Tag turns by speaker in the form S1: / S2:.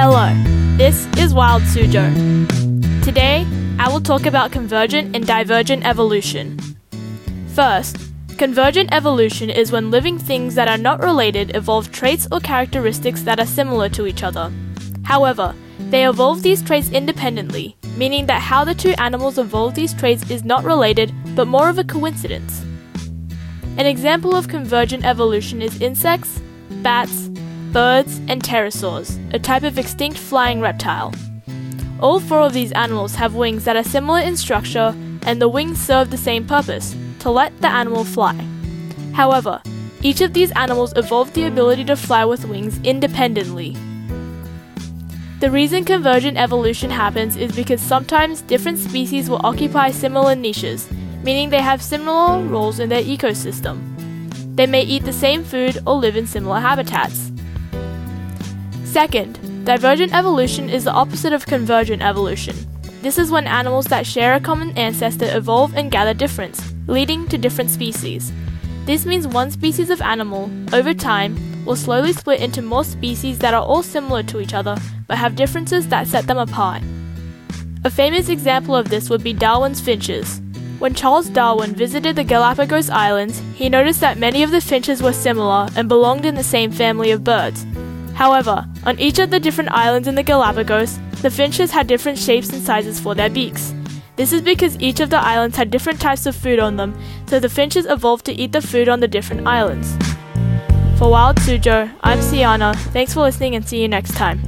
S1: Hello, this is Wild Suzhou. Today, I will talk about convergent and divergent evolution. First, convergent evolution is when living things that are not related evolve traits or characteristics that are similar to each other. However, they evolve these traits independently, meaning that how the two animals evolve these traits is not related, but more of a coincidence. An example of convergent evolution is insects, bats, birds, and pterosaurs, a type of extinct flying reptile. All four of these animals have wings that are similar in structure, and the wings serve the same purpose to let the animal fly. However, each of these animals evolved the ability to fly with wings independently. The reason convergent evolution happens is because sometimes different species will occupy similar niches, meaning they have similar roles in their ecosystem. They may eat the same food or live in similar habitats. Second, divergent evolution is the opposite of convergent evolution. This is when animals that share a common ancestor evolve and gather difference, leading to different species. This means one species of animal, over time, will slowly split into more species that are all similar to each other but have differences that set them apart. A famous example of this would be Darwin's finches. When Charles Darwin visited the Galapagos Islands, he noticed that many of the finches were similar and belonged in the same family of birds. However, on each of the different islands in the Galapagos, the finches had different shapes and sizes for their beaks. This is because each of the islands had different types of food on them, so the finches evolved to eat the food on the different islands. For Wild Suzhou, I'm Siana. Thanks for listening and see you next time.